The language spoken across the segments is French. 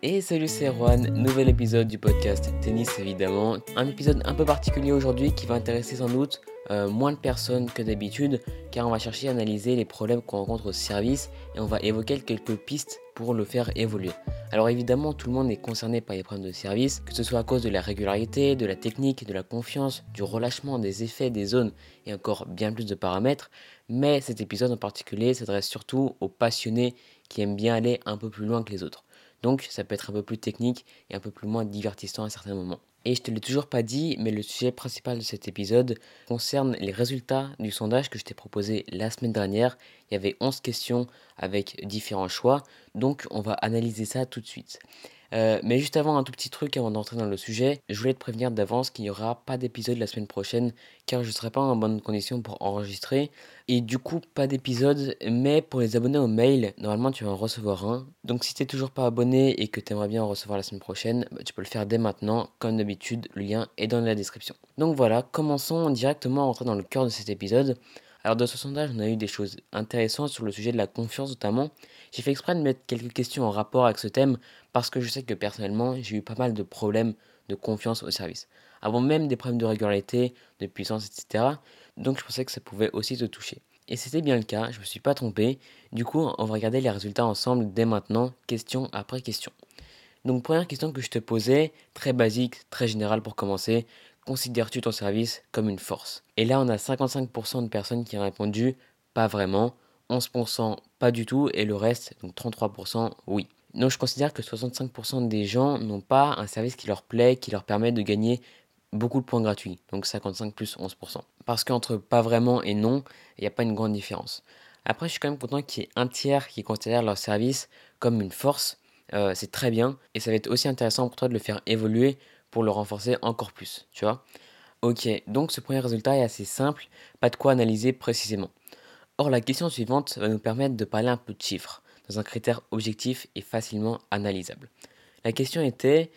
Et salut c'est Juan, nouvel épisode du podcast Tennis évidemment. Un épisode un peu particulier aujourd'hui qui va intéresser sans doute euh, moins de personnes que d'habitude car on va chercher à analyser les problèmes qu'on rencontre au service et on va évoquer quelques pistes pour le faire évoluer. Alors évidemment tout le monde est concerné par les problèmes de service, que ce soit à cause de la régularité, de la technique, de la confiance, du relâchement, des effets, des zones et encore bien plus de paramètres, mais cet épisode en particulier s'adresse surtout aux passionnés qui aiment bien aller un peu plus loin que les autres. Donc ça peut être un peu plus technique et un peu plus moins divertissant à certains moments. Et je te l'ai toujours pas dit, mais le sujet principal de cet épisode concerne les résultats du sondage que je t'ai proposé la semaine dernière. Il y avait 11 questions avec différents choix, donc on va analyser ça tout de suite. Euh, mais juste avant, un tout petit truc avant d'entrer dans le sujet, je voulais te prévenir d'avance qu'il n'y aura pas d'épisode la semaine prochaine car je ne serai pas en bonne condition pour enregistrer. Et du coup, pas d'épisode, mais pour les abonnés au mail, normalement tu vas en recevoir un. Donc si tu n'es toujours pas abonné et que tu aimerais bien en recevoir la semaine prochaine, bah, tu peux le faire dès maintenant. Comme d'habitude, le lien est dans la description. Donc voilà, commençons directement à rentrer dans le cœur de cet épisode. Alors dans ce sondage, on a eu des choses intéressantes sur le sujet de la confiance notamment. J'ai fait exprès de mettre quelques questions en rapport avec ce thème parce que je sais que personnellement, j'ai eu pas mal de problèmes de confiance au service. Avant même des problèmes de régularité, de puissance, etc. Donc je pensais que ça pouvait aussi te toucher. Et c'était bien le cas, je ne me suis pas trompé. Du coup, on va regarder les résultats ensemble dès maintenant, question après question. Donc première question que je te posais, très basique, très générale pour commencer, considères-tu ton service comme une force? Et là, on a 55% de personnes qui ont répondu pas vraiment, 11% pas du tout et le reste, donc 33% oui. Donc je considère que 65% des gens n'ont pas un service qui leur plaît, qui leur permet de gagner beaucoup de points gratuits, donc 55 plus 11%. Parce qu'entre pas vraiment et non, il n'y a pas une grande différence. Après, je suis quand même content qu'il y ait un tiers qui considère leur service comme une force. Euh, c'est très bien et ça va être aussi intéressant pour toi de le faire évoluer pour le renforcer encore plus, tu vois. Ok, donc ce premier résultat est assez simple, pas de quoi analyser précisément. Or, la question suivante va nous permettre de parler un peu de chiffres, dans un critère objectif et facilement analysable. La question était,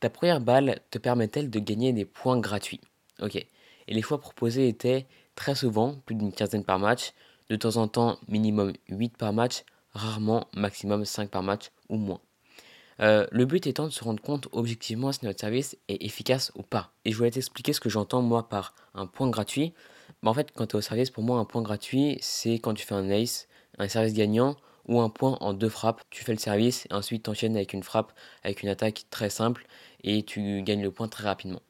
ta première balle te permet-elle de gagner des points gratuits? Ok, et les choix proposés étaient très souvent, plus d'une quinzaine par match, de temps en temps minimum 8 par match, rarement maximum 5 par match ou moins. Euh, le but étant de se rendre compte objectivement si notre service est efficace ou pas. Et je voulais t'expliquer ce que j'entends moi par un point gratuit. Bah, en fait, quand tu es au service, pour moi, un point gratuit, c'est quand tu fais un ace, un service gagnant ou un point en deux frappes. Tu fais le service et ensuite tu enchaînes avec une frappe, avec une attaque très simple et tu gagnes le point très rapidement.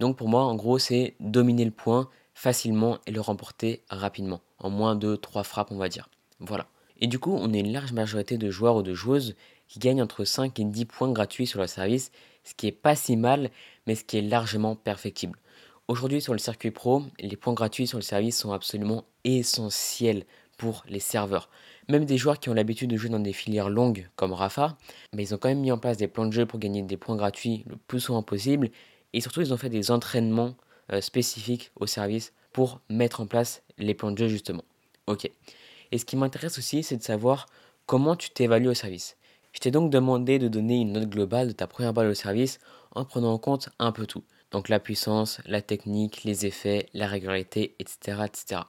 Donc pour moi, en gros, c'est dominer le point facilement et le remporter rapidement, en moins de trois frappes, on va dire. Voilà. Et du coup, on a une large majorité de joueurs ou de joueuses qui gagnent entre 5 et 10 points gratuits sur le service, ce qui est pas si mal, mais ce qui est largement perfectible. Aujourd'hui sur le circuit pro, les points gratuits sur le service sont absolument essentiels pour les serveurs. Même des joueurs qui ont l'habitude de jouer dans des filières longues comme Rafa, mais ils ont quand même mis en place des plans de jeu pour gagner des points gratuits le plus souvent possible. Et surtout, ils ont fait des entraînements euh, spécifiques au service pour mettre en place les plans de jeu justement. Ok. Et ce qui m'intéresse aussi, c'est de savoir comment tu t'évalues au service. Je t'ai donc demandé de donner une note globale de ta première balle au service en prenant en compte un peu tout. Donc la puissance, la technique, les effets, la régularité, etc. etc.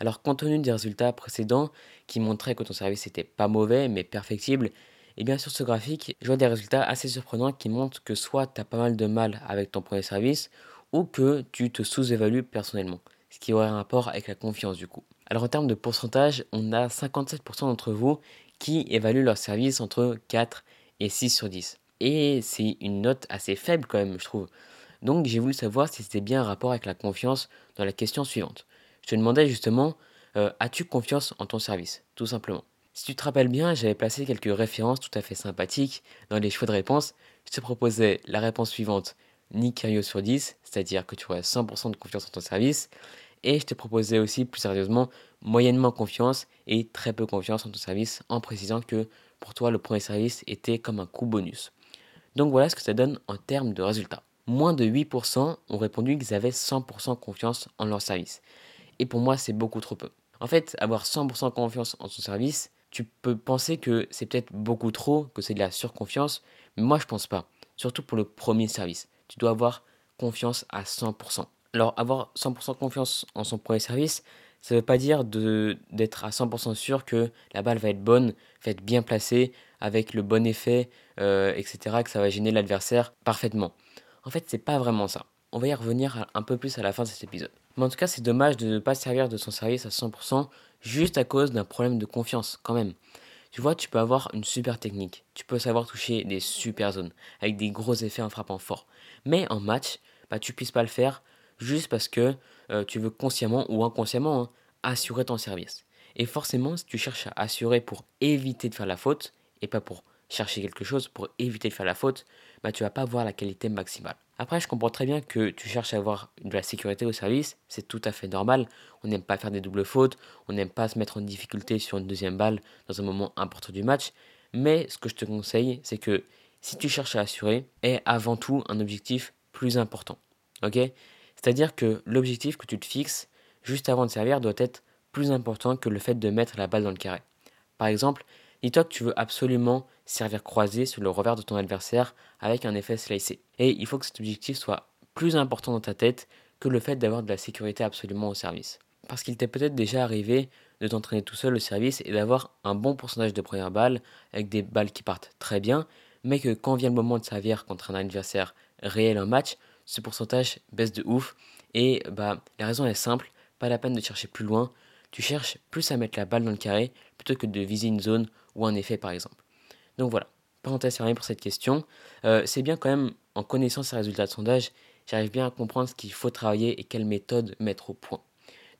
Alors compte tenu des résultats précédents qui montraient que ton service n'était pas mauvais mais perfectible, et eh bien sur ce graphique, je vois des résultats assez surprenants qui montrent que soit tu as pas mal de mal avec ton premier service ou que tu te sous-évalues personnellement, ce qui aurait un rapport avec la confiance du coup. Alors en termes de pourcentage, on a 57% d'entre vous qui évaluent leur service entre 4 et 6 sur 10. Et c'est une note assez faible quand même, je trouve. Donc j'ai voulu savoir si c'était bien un rapport avec la confiance dans la question suivante. Je te demandais justement, euh, as-tu confiance en ton service Tout simplement? Si tu te rappelles bien, j'avais placé quelques références tout à fait sympathiques dans les choix de réponse. Je te proposais la réponse suivante, ni curieux sur 10, c'est-à-dire que tu aurais 100% de confiance en ton service. Et je te proposais aussi plus sérieusement moyennement confiance et très peu confiance en ton service en précisant que pour toi le premier service était comme un coup bonus. Donc voilà ce que ça donne en termes de résultats. Moins de 8% ont répondu qu'ils avaient 100% confiance en leur service. Et pour moi c'est beaucoup trop peu. En fait, avoir 100% confiance en ton service, tu peux penser que c'est peut-être beaucoup trop, que c'est de la surconfiance, mais moi je pense pas. Surtout pour le premier service. Tu dois avoir confiance à 100%. Alors avoir 100% confiance en son premier service, Ça ne veut pas dire d'être à 100% sûr que la balle va être bonne, va être bien placée, avec le bon effet, euh, etc., que ça va gêner l'adversaire parfaitement. En fait, c'est pas vraiment ça. On va y revenir un peu plus à la fin de cet épisode. Mais en tout cas, c'est dommage de ne pas servir de son service à 100% juste à cause d'un problème de confiance, quand même. Tu vois, tu peux avoir une super technique, tu peux savoir toucher des super zones, avec des gros effets en frappant fort. Mais en match, bah, tu puisses pas le faire juste parce que euh, tu veux consciemment ou inconsciemment hein, assurer ton service. Et forcément, si tu cherches à assurer pour éviter de faire la faute, et pas pour chercher quelque chose, pour éviter de faire la faute, bah, tu vas pas avoir la qualité maximale. Après, je comprends très bien que tu cherches à avoir de la sécurité au service, c'est tout à fait normal. On n'aime pas faire des doubles fautes, on n'aime pas se mettre en difficulté sur une deuxième balle dans un moment important du match. Mais ce que je te conseille, c'est que si tu cherches à assurer, aie avant tout un objectif plus important. Ok? C'est-à-dire que l'objectif que tu te fixes juste avant de servir doit être plus important que le fait de mettre la balle dans le carré. Par exemple, dis-toi que tu veux absolument servir croisé sur le revers de ton adversaire avec un effet slicé. Et il faut que cet objectif soit plus important dans ta tête que le fait d'avoir de la sécurité absolument au service. Parce qu'il t'est peut-être déjà arrivé de t'entraîner tout seul au service et d'avoir un bon pourcentage de premières balles avec des balles qui partent très bien, mais que quand vient le moment de servir contre un adversaire réel en match, ce pourcentage baisse de ouf. Et bah, la raison est simple, pas la peine de chercher plus loin, tu cherches plus à mettre la balle dans le carré plutôt que de viser une zone ou un effet par exemple. Donc voilà, parenthèse fermée pour cette question. Euh, c'est bien quand même, en connaissant ces résultats de sondage, j'arrive bien à comprendre ce qu'il faut travailler et quelle méthode mettre au point.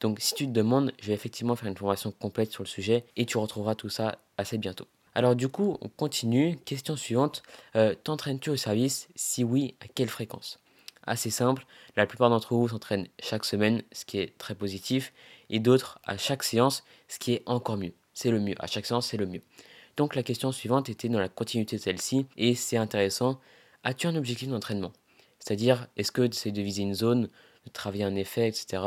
Donc si tu te demandes, je vais effectivement faire une formation complète sur le sujet et tu retrouveras tout ça assez bientôt. Alors du coup, on continue. Question suivante. Euh, t'entraînes-tu au service? Si oui, à quelle fréquence? Assez simple, la plupart d'entre vous s'entraînent chaque semaine, ce qui est très positif, et d'autres à chaque séance, ce qui est encore mieux. C'est le mieux. À chaque séance, c'est le mieux. Donc la question suivante était dans la continuité de celle-ci, et c'est intéressant. As-tu un objectif d'entraînement? C'est-à-dire, est-ce que tu essaies de viser une zone, de travailler un effet, etc.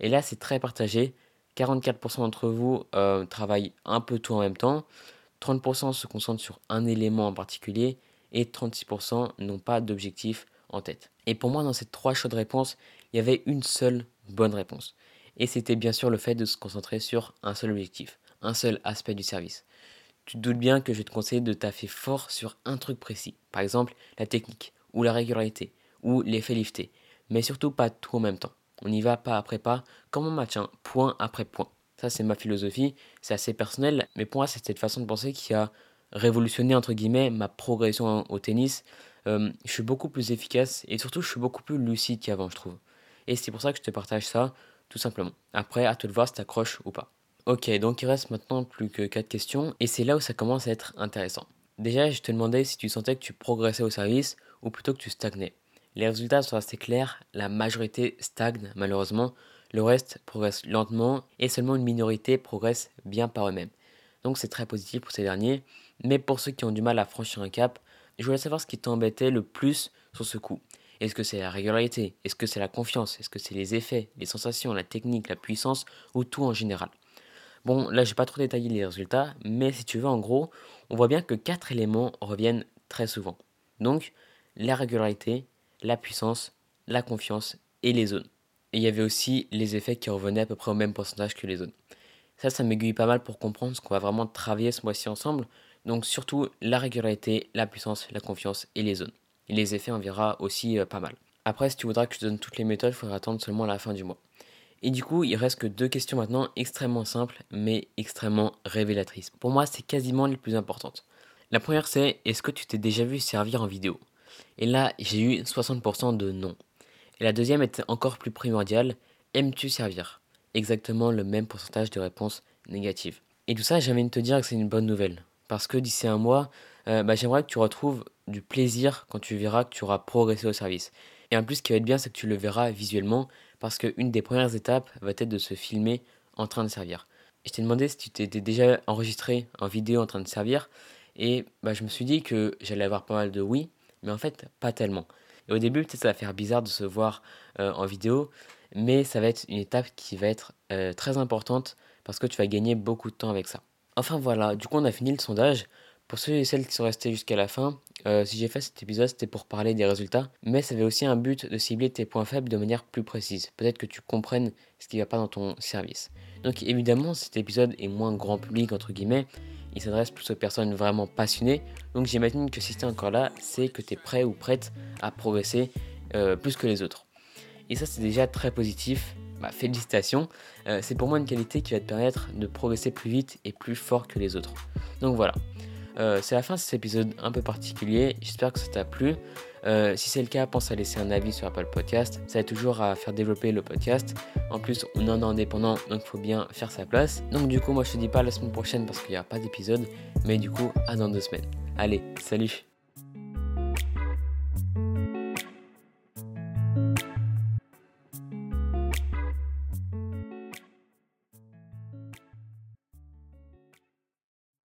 Et là, c'est très partagé. 44% d'entre vous euh, travaillent un peu tout en même temps, 30% se concentrent sur un élément en particulier, et 36% n'ont pas d'objectif tête. Et pour moi, dans ces trois choix de réponse, il y avait une seule bonne réponse. Et c'était bien sûr le fait de se concentrer sur un seul objectif, un seul aspect du service tu te doutes bien que je te conseiller de taffer fort sur un truc précis. Par exemple, la technique, ou la régularité, ou l'effet lifté. Mais surtout pas tout en même temps. On y va pas après pas, comme match, hein, point après point. Ça, c'est ma philosophie, c'est assez personnel, mais pour moi, c'est cette façon de penser qui a révolutionné, entre guillemets, ma progression au tennis. Euh, je suis beaucoup plus efficace et surtout, je suis beaucoup plus lucide qu'avant, je trouve. Et c'est pour ça que je te partage ça, tout simplement. Après, à te de voir si t'accroches ou pas. Ok, donc il reste maintenant plus que 4 questions, et c'est là où ça commence à être intéressant. Déjà, je te demandais si tu sentais que tu progressais au service, ou plutôt que tu stagnais. Les résultats sont assez clairs, la majorité stagne malheureusement, le reste progresse lentement, et seulement une minorité progresse bien par eux-mêmes. Donc c'est très positif pour ces derniers, mais pour ceux qui ont du mal à franchir un cap, je voulais savoir ce qui t'embêtait le plus sur ce coup. Est-ce que c'est la régularité? Est-ce que c'est la confiance? Est-ce que c'est les effets, les sensations, la technique, la puissance, ou tout en général? Bon, là, j'ai pas trop détaillé les résultats, mais si tu veux, en gros, on voit bien que quatre éléments reviennent très souvent. Donc, la régularité, la puissance, la confiance et les zones. Et il y avait aussi les effets qui revenaient à peu près au même pourcentage que les zones. Ça, ça m'aiguille pas mal pour comprendre ce qu'on va vraiment travailler ce mois-ci ensemble. Donc, surtout la régularité, la puissance, la confiance et les zones. Et les effets, on verra aussi euh, pas mal. Après, si tu voudras que je te donne toutes les méthodes, il faudra attendre seulement la fin du mois. Et du coup, il reste que deux questions maintenant extrêmement simples, mais extrêmement révélatrices. Pour moi, c'est quasiment les plus importantes. La première, c'est est-ce que tu t'es déjà vu servir en vidéo? Et là, j'ai eu 60% de non. Et la deuxième était encore plus primordiale aimes-tu servir? Exactement le même pourcentage de réponses négatives. Et tout ça, j'aimerais te dire que c'est une bonne nouvelle. Parce que d'ici un mois, euh, bah, j'aimerais que tu retrouves du plaisir quand tu verras que tu auras progressé au service. Et en plus, ce qui va être bien, c'est que tu le verras visuellement parce qu'une des premières étapes va être de se filmer en train de servir. je t'ai demandé si tu t'étais déjà enregistré en vidéo en train de servir, et bah, je me suis dit que j'allais avoir pas mal de oui, mais en fait pas tellement. Au début, peut-être ça va faire bizarre de se voir euh, en vidéo, mais ça va être une étape qui va être euh, très importante parce que tu vas gagner beaucoup de temps avec ça. Enfin voilà, du coup on a fini le sondage. Pour ceux et celles qui sont restés jusqu'à la fin, euh, si j'ai fait cet épisode, c'était pour parler des résultats, mais ça avait aussi un but de cibler tes points faibles de manière plus précise. Peut-être que tu comprennes ce qui ne va pas dans ton service. Donc évidemment, cet épisode est moins grand public, entre guillemets. Il s'adresse plus aux personnes vraiment passionnées. Donc j'imagine que si tu es encore là, c'est que tu es prêt ou prête à progresser euh, plus que les autres. Et ça, c'est déjà très positif. Bah, félicitations. Euh, c'est pour moi une qualité qui va te permettre de progresser plus vite et plus fort que les autres. Donc voilà. Euh, c'est la fin de cet épisode un peu particulier. J'espère que ça t'a plu. Euh, si c'est le cas, pense à laisser un avis sur Apple Podcast. Ça aide toujours à faire développer le podcast. En plus, on est indépendant, donc il faut bien faire sa place. Donc du coup, moi je te dis pas la semaine prochaine parce qu'il n'y a pas d'épisode. Mais du coup, à dans deux semaines. Allez, salut